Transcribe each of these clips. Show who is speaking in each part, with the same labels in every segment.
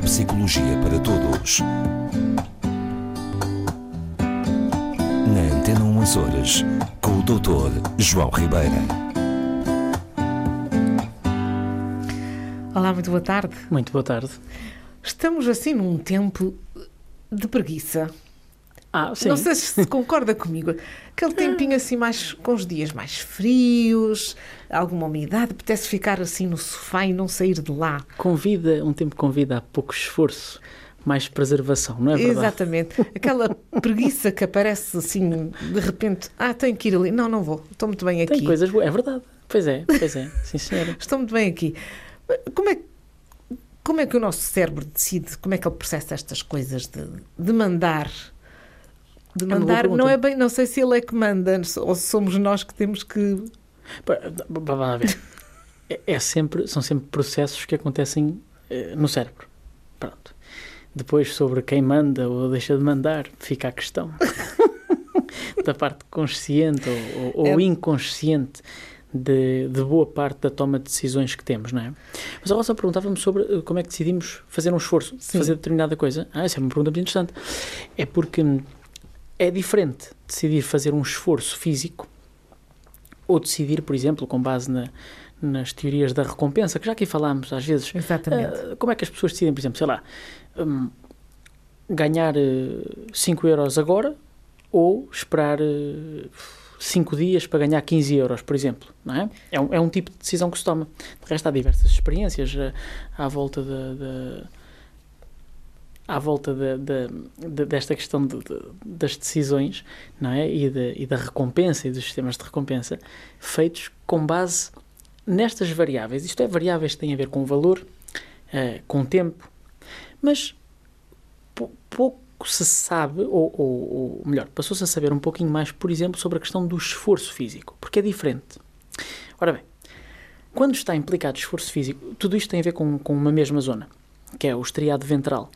Speaker 1: Neuropsicologia para Todos. Na Antena 1 Açores, com o Dr. João Ribeira.
Speaker 2: Olá, muito boa tarde.
Speaker 3: Muito boa tarde.
Speaker 2: Estamos assim num tempo de preguiça.
Speaker 3: Ah, sim.
Speaker 2: Não sei se concorda comigo. Aquele tempinho assim mais com os dias mais frios, alguma umidade, apetece ficar assim no sofá e não sair de lá.
Speaker 3: Convida, um tempo convida a pouco esforço, mais preservação, não é verdade?
Speaker 2: Exatamente. Aquela preguiça que aparece assim, de repente, ah, tenho que ir ali. Não, não vou. Estou muito bem aqui.
Speaker 3: Tem coisas boas, é verdade. Pois é, pois é, sim senhora.
Speaker 2: Estou muito bem aqui. Como é, como é que o nosso cérebro decide, como é que ele processa estas coisas de, de mandar? De mandar, não é bem, não sei se ele é que manda, ou se somos nós que temos que.
Speaker 3: Vamos ver. É, é sempre, são sempre processos que acontecem eh, no cérebro. Pronto. Depois, sobre quem manda ou deixa de mandar, fica a questão da parte consciente ou, ou- ou
Speaker 2: É.
Speaker 3: inconsciente de, de boa parte da toma de decisões que temos, não é? Mas agora só perguntava-me sobre eh, como é que decidimos fazer um esforço,
Speaker 2: Sim.
Speaker 3: fazer determinada coisa. Ah, essa é uma pergunta muito interessante. É porque hum, é diferente decidir fazer um esforço físico ou decidir, por exemplo, com base na- nas teorias da recompensa, que já aqui falámos às vezes,
Speaker 2: Exatamente.
Speaker 3: ah, como é que as pessoas decidem, por exemplo, sei lá, hum, ganhar 5 euros agora ou esperar 5 dias para ganhar 15 euros, por exemplo, não é? É um, é um tipo de decisão que se toma. De resto, há diversas experiências à volta da... à volta da- da- da- desta questão de- de- das decisões não é? e, e da recompensa e dos sistemas de recompensa feitos com base nestas variáveis. Isto é, variáveis que têm a ver com valor, eh, com tempo, mas pou- pouco se sabe, ou, ou- ou melhor, passou-se a saber um pouquinho mais, por exemplo, sobre a questão do esforço físico, porque é diferente. Ora bem, quando está implicado esforço físico, tudo isto tem a ver com, com uma mesma zona, que é o estriado ventral,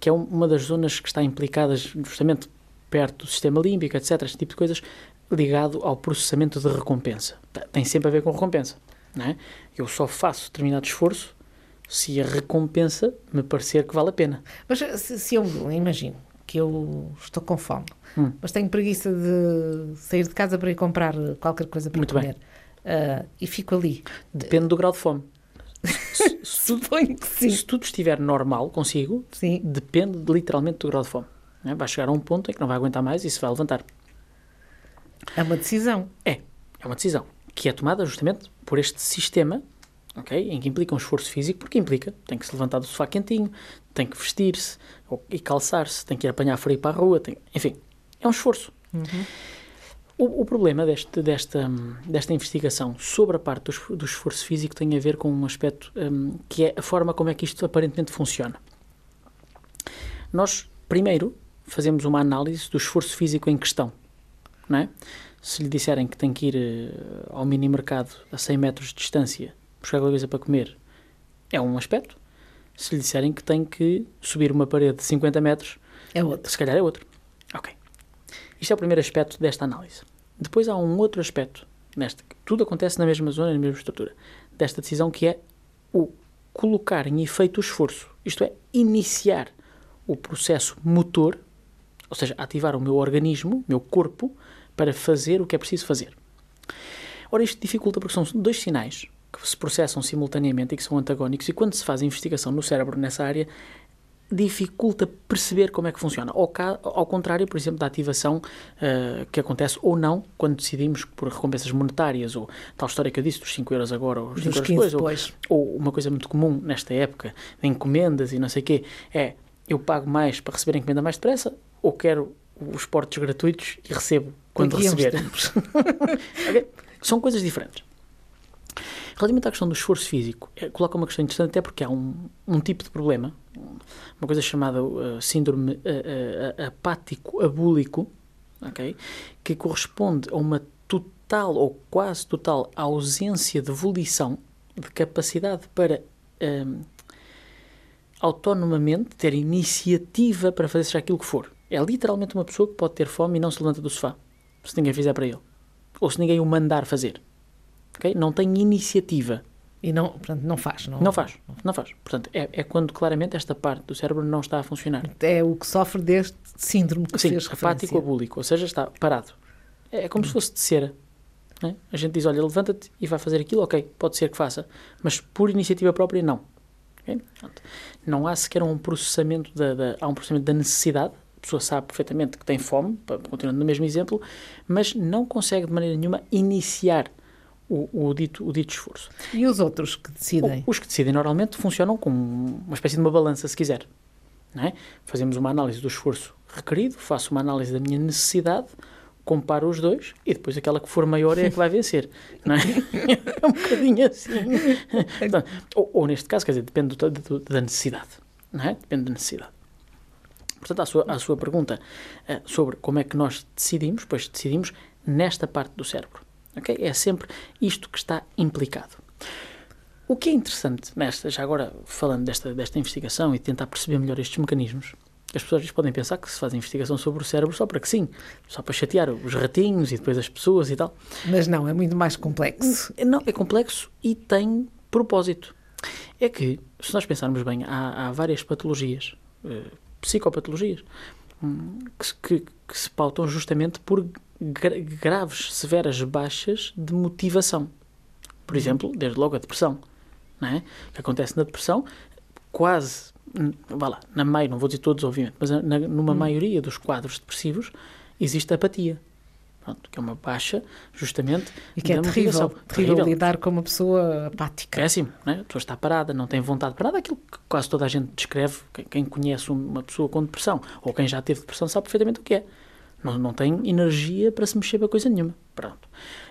Speaker 3: que é um- uma das zonas que está implicadas justamente perto do sistema límbico, etc., este tipo de coisas, ligado ao processamento de recompensa. Tem sempre a ver com recompensa, não é? Eu só faço determinado esforço se a recompensa me parecer que vale a pena.
Speaker 2: Mas se, se eu imagino que eu estou com fome,
Speaker 3: Hum.
Speaker 2: mas tenho preguiça de sair de casa para ir comprar qualquer coisa para
Speaker 3: Muito
Speaker 2: comer ah, e fico ali,
Speaker 3: Depende do grau de fome. Se, se tudo,
Speaker 2: suponho que sim.
Speaker 3: se tudo estiver normal consigo,
Speaker 2: Sim.
Speaker 3: depende literalmente do grau de fome. é? Vai chegar a um ponto em que não vai aguentar mais e se vai levantar.
Speaker 2: É uma decisão.
Speaker 3: É, é uma decisão que é tomada justamente por este sistema, ok? Em que implica um esforço físico, porque implica, tem que se levantar do sofá quentinho, tem que vestir-se e calçar-se, tem que ir apanhar frio para a rua, tem, enfim, é um esforço. O, o problema deste, desta, desta investigação sobre a parte do, do esforço físico tem a ver com um aspecto hum, que é a forma como é que isto aparentemente funciona. Nós, primeiro, fazemos uma análise do esforço físico em questão, não é? Se lhe disserem que tem que ir eh, ao mini mercado a 100 metros de distância buscar alguma coisa para comer, é um aspecto. Se lhe disserem que tem que subir uma parede de 50 metros,
Speaker 2: É outro.
Speaker 3: se calhar é outro. Ok. Isto é o primeiro aspecto desta análise. Depois há um outro aspecto, neste, que tudo acontece na mesma zona, na mesma estrutura, desta decisão que é o colocar em efeito o esforço. Isto é, iniciar o processo motor, ou seja, ativar o meu organismo, meu corpo, para fazer o que é preciso fazer. Ora, isto dificulta porque são dois sinais que se processam simultaneamente e que são antagónicos, e quando se faz investigação no cérebro nessa área, dificulta perceber como é que funciona. Ao, ao contrário, por exemplo, da ativação eh, que acontece ou não quando decidimos por recompensas monetárias, ou tal história que eu disse, dos 5 euros agora ou os 5
Speaker 2: Dos
Speaker 3: euros
Speaker 2: 15
Speaker 3: depois, ou-
Speaker 2: depois.
Speaker 3: ou uma coisa muito comum nesta época, de encomendas e não sei o quê, é eu pago mais para receber a encomenda mais depressa ou quero os portos gratuitos e recebo quando receber.
Speaker 2: tempos.
Speaker 3: Ok? São coisas diferentes. Relativamente à questão do esforço físico, eh, coloca uma questão interessante até porque há um, um tipo de problema, uma coisa chamada uh, síndrome eh, uh, uh, apático abúlico, ok? que corresponde a uma total ou quase total ausência de volição, de capacidade para ehm, autonomamente ter iniciativa para fazer seja aquilo que for. É literalmente uma pessoa que pode ter fome e não se levanta do sofá, se ninguém fizer para ele. Ou se ninguém o mandar fazer. Ok? Não tem iniciativa.
Speaker 2: E não, portanto, não faz. Não,
Speaker 3: Não faz, não faz. Portanto, é, é quando claramente esta parte do cérebro não está a funcionar.
Speaker 2: É o que sofre deste síndrome que
Speaker 3: Sim,
Speaker 2: fez
Speaker 3: apático abúlico, ou seja, está parado. É, é como se fosse de cera. é? A gente diz, olha, levanta-te e vai fazer aquilo, ok, pode ser que faça, mas por iniciativa própria, não. Ok? Portanto, não há sequer um processamento da, da- há um processamento da necessidade, a pessoa sabe perfeitamente que tem fome, continuando no mesmo exemplo, mas não consegue de maneira nenhuma iniciar o, o dito, o dito esforço.
Speaker 2: E os outros que decidem?
Speaker 3: Os que decidem normalmente funcionam como uma espécie de uma balança, se quiser. É? Fazemos uma análise do esforço requerido, faço uma análise da minha necessidade, comparo os dois e depois aquela que for maior é a que vai vencer. Não é? é um bocadinho assim. Portanto, ou, ou neste caso, quer dizer, depende do- do- da necessidade. Não é? Depende da necessidade. Portanto, à sua, à sua pergunta eh, sobre como é que nós decidimos, pois decidimos nesta parte do cérebro. É sempre isto que está implicado. O que é interessante nesta, já agora falando desta, desta investigação e tentar perceber melhor estes mecanismos, as pessoas podem pensar que se faz investigação sobre o cérebro só para que sim, só para chatear os ratinhos e depois as pessoas e tal.
Speaker 2: Mas não, é muito mais complexo.
Speaker 3: Não, é complexo e tem propósito. É que, se nós pensarmos bem, há, há várias patologias, eh, psicopatologias, que, se- que- que se pautam justamente por gra- graves, severas baixas de motivação. Por exemplo, desde logo a depressão. Não é? O que acontece na depressão, quase, hum, vá lá, na maioria, não vou dizer todos, obviamente, mas na- numa maioria dos quadros depressivos existe apatia. Pronto, que é uma baixa, justamente,
Speaker 2: E que é terrível, terrível lidar com uma pessoa apática.
Speaker 3: Péssimo, né? a pessoa está parada, não tem vontade para nada, aquilo que quase toda a gente descreve, quem, conhece uma pessoa com depressão, ou quem já teve depressão sabe perfeitamente o que é. Não, não tem energia para se mexer para coisa nenhuma. Pronto.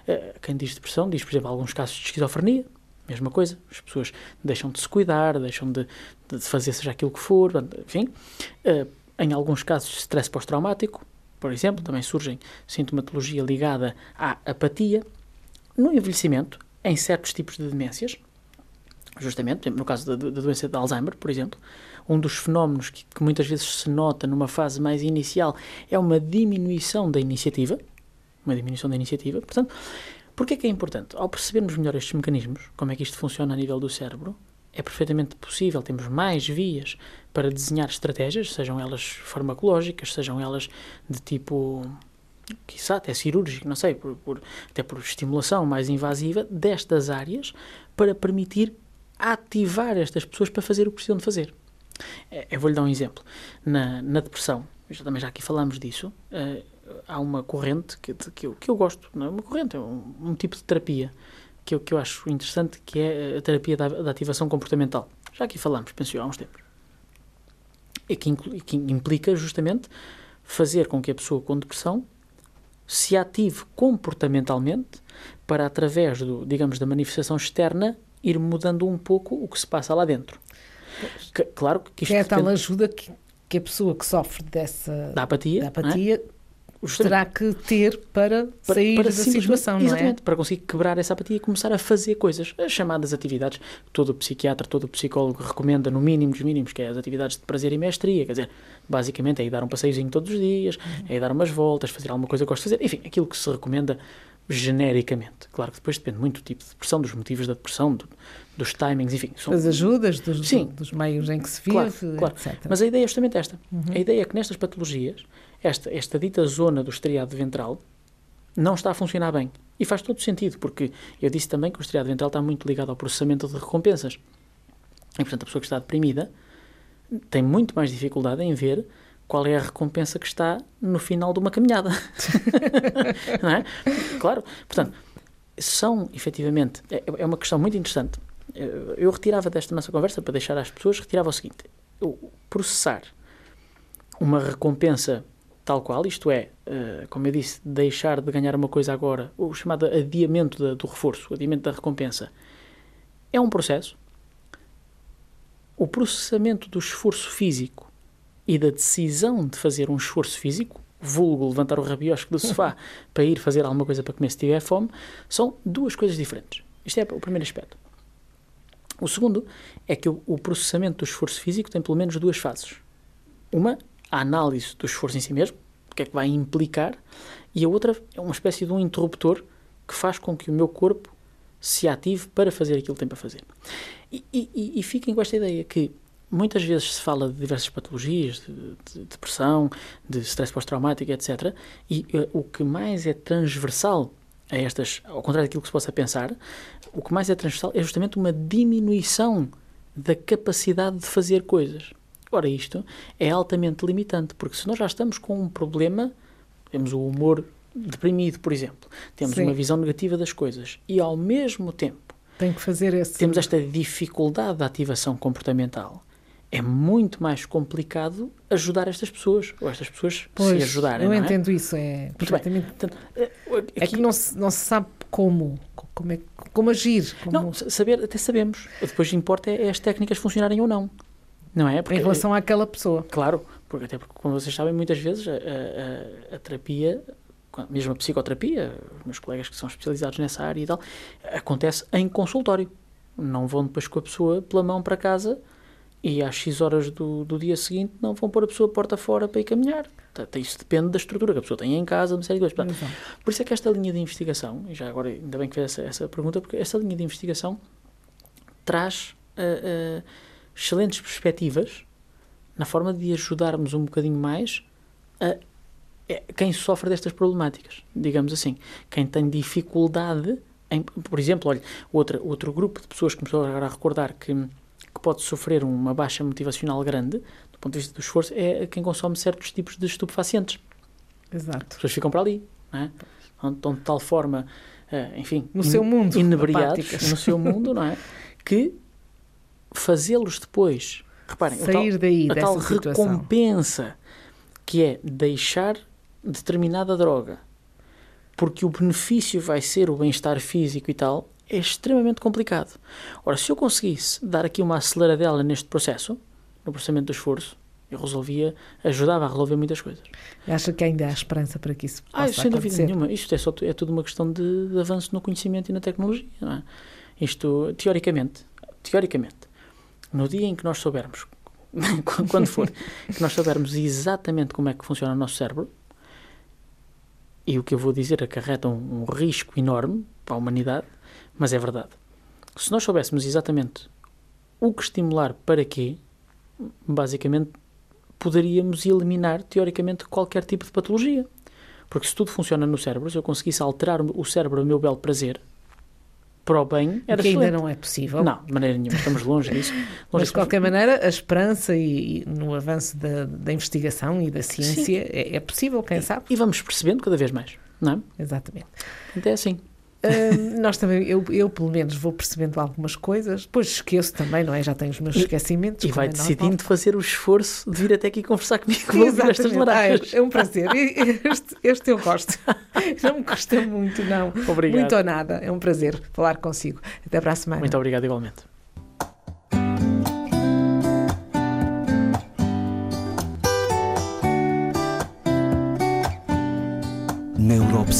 Speaker 3: Eh, Quem diz depressão diz, por exemplo, alguns casos de esquizofrenia, mesma coisa. As pessoas deixam de se cuidar, deixam de, de fazer seja aquilo que for, enfim. Eh, Em alguns casos de stress pós-traumático, por exemplo, também surgem sintomatologia ligada à apatia. No envelhecimento, em certos tipos de demências, justamente, no caso da, da doença de Alzheimer, por exemplo, um dos fenómenos que, que muitas vezes se nota numa fase mais inicial é uma diminuição da iniciativa, uma diminuição da iniciativa. Portanto, porquê é que é importante? Ao percebermos melhor estes mecanismos, como é que isto funciona a nível do cérebro, é perfeitamente possível, temos mais vias para desenhar estratégias, sejam elas farmacológicas, sejam elas de tipo, quiçá até cirúrgico, não sei, por, por- até por estimulação mais invasiva, destas áreas, para permitir ativar estas pessoas para fazer o que precisam de fazer. Eh, Eu vou-lhe dar um exemplo. Na, na depressão, já, também já aqui falámos disso, eh, há uma corrente que, que, eu, que eu gosto, não é uma corrente, é um, um tipo de terapia que eu, que eu acho interessante, que é a terapia da, da ativação comportamental. Já aqui falámos, penso eu, há uns tempos. E que, inclu- e que implica justamente fazer com que a pessoa com depressão se ative comportamentalmente para, através do, digamos, da manifestação externa, ir mudando um pouco o que se passa lá dentro. Que- claro que isto
Speaker 2: é a tal
Speaker 3: depende
Speaker 2: ajuda que, que a pessoa que sofre dessa
Speaker 3: da apatia,
Speaker 2: da
Speaker 3: é? Justamente.
Speaker 2: terá que ter para,
Speaker 3: para,
Speaker 2: sair
Speaker 3: para
Speaker 2: da
Speaker 3: simplesmente-
Speaker 2: situação, não é?
Speaker 3: para conseguir quebrar essa apatia e começar a fazer coisas, as chamadas atividades que todo psiquiatra, todo psicólogo recomenda no mínimo dos mínimos, que é as atividades de prazer e mestria, quer dizer, basicamente é ir dar um passeiozinho todos os dias,
Speaker 2: Uhum.
Speaker 3: é ir dar umas voltas, fazer alguma coisa que gosto de fazer, enfim, aquilo que se recomenda genericamente. Claro que depois depende muito do tipo de depressão, dos motivos da depressão, do- dos timings, enfim. são-
Speaker 2: Das ajudas, dos,
Speaker 3: Sim.
Speaker 2: dos meios em que se vive,
Speaker 3: Claro, claro.
Speaker 2: etc.
Speaker 3: Mas a ideia é justamente esta. A ideia é que nestas patologias, esta, esta dita zona do estriado ventral não está a funcionar bem. E faz todo sentido, porque eu disse também que o estriado ventral está muito ligado ao processamento de recompensas. E, portanto, a pessoa que está deprimida tem muito mais dificuldade em ver qual é a recompensa que está no final de uma caminhada. não é? Claro. Portanto, são, efetivamente, é, é uma questão muito interessante. Eu retirava desta nossa conversa, para deixar às pessoas, retirava o seguinte: processar uma recompensa tal qual, isto é, eh, como eu disse, deixar de ganhar uma coisa agora, o chamado adiamento do reforço, o adiamento da recompensa, é um processo. O processamento do esforço físico e da decisão de fazer um esforço físico, vulgo levantar o rabiosco do sofá para ir fazer alguma coisa para comer se tiver fome, são duas coisas diferentes. Isto é o primeiro aspecto. O segundo é que o processamento do esforço físico tem pelo menos duas fases. Uma, a análise do esforço em si mesmo, o que é que vai implicar, e a outra é uma espécie de um interruptor que faz com que o meu corpo se ative para fazer aquilo que tem para fazer. E, e, e fiquem com esta ideia que muitas vezes se fala de diversas patologias, de, de depressão, de stress pós-traumático, etc. E uh, o que mais é transversal a estas, ao contrário daquilo que se possa pensar, o que mais é transversal é justamente uma diminuição da capacidade de fazer coisas. Ora, isto é altamente limitante, porque se nós já estamos com um problema, temos o humor deprimido, por exemplo, temos Sim. uma visão negativa das coisas e ao mesmo tempo
Speaker 2: tem que fazer esse...
Speaker 3: temos esta dificuldade da ativação comportamental é muito mais complicado ajudar estas pessoas, ou estas pessoas pois, se ajudarem.
Speaker 2: Eu
Speaker 3: é?
Speaker 2: entendo isso, é perfeitamente. Portanto, eh, aqui, é que não se, não se sabe como, como, é, como agir. Como...
Speaker 3: Não, saber, até sabemos. Depois importa é, é as técnicas funcionarem ou não. Não é?
Speaker 2: Porque, em relação àquela pessoa.
Speaker 3: Claro, porque até porque, como vocês sabem, muitas vezes a, a, a terapia mesmo a psicoterapia, os meus colegas que são especializados nessa área e tal, acontece em consultório. Não vão depois com a pessoa pela mão para casa e às X horas do, do dia seguinte não vão pôr a pessoa porta fora para ir caminhar. Isso depende da estrutura que a pessoa tem em casa, uma série de coisas. Portanto, por isso é que esta linha de investigação, e já agora ainda bem que fez essa, essa pergunta, porque esta linha de investigação traz uh, uh, excelentes perspectivas na forma de ajudarmos um bocadinho mais a, a quem sofre destas problemáticas, digamos assim. Quem tem dificuldade em, por exemplo, olha, outra, outro grupo de pessoas que me estou agora a recordar que que pode sofrer uma baixa motivacional grande, do ponto de vista do esforço, é quem consome certos tipos de estupefacientes.
Speaker 2: Exato.
Speaker 3: As pessoas ficam para ali, não é? Estão de tal forma, uh, enfim,
Speaker 2: no in, seu mundo,
Speaker 3: inebriados no seu mundo, não é? Que fazê-los depois, reparem,
Speaker 2: sair tal, daí
Speaker 3: a
Speaker 2: tal
Speaker 3: recompensa que é deixar determinada droga, porque o benefício vai ser o bem-estar físico e tal, é extremamente complicado. Ora, se eu conseguisse dar aqui uma aceleradela neste processo, no processamento do esforço, eu resolvia, ajudava a resolver muitas coisas.
Speaker 2: Acha que ainda há esperança para que isso
Speaker 3: ah,
Speaker 2: possa
Speaker 3: ah, sem
Speaker 2: acontecer?
Speaker 3: dúvida nenhuma. Isto é, só, é tudo uma questão de, de avanço no conhecimento e na tecnologia. É? Isto, teoricamente, teoricamente, no dia em que nós soubermos, quando for, que nós soubermos exatamente como é que funciona o nosso cérebro, e o que eu vou dizer acarreta um, um risco enorme para a humanidade, mas é verdade. Se nós soubéssemos exatamente o que estimular para quê, basicamente poderíamos eliminar, teoricamente, qualquer tipo de patologia. Porque se tudo funciona no cérebro, se eu conseguisse alterar o cérebro a meu belo prazer, para o bem, era
Speaker 2: que
Speaker 3: ainda
Speaker 2: não é possível.
Speaker 3: Não, de maneira nenhuma, estamos longe disso. Longe
Speaker 2: Mas, de qualquer maneira, a esperança e, e no avanço da, da, investigação e da ciência é, é, possível, quem
Speaker 3: e,
Speaker 2: sabe.
Speaker 3: E vamos percebendo cada vez mais, não
Speaker 2: é? Exatamente.
Speaker 3: Então é assim
Speaker 2: nós também, eu, eu pelo menos vou percebendo algumas coisas, depois esqueço também, não é? Já tenho os meus esquecimentos.
Speaker 3: E vai
Speaker 2: é
Speaker 3: decidindo fazer o esforço de vir até aqui conversar comigo ouvir estas laranjas.
Speaker 2: Ah, é, é um prazer. Este, este eu gosto. Não me custa muito, não.
Speaker 3: Obrigado.
Speaker 2: Muito ou nada. É um prazer falar consigo. Até para a semana.
Speaker 3: Muito obrigado, igualmente.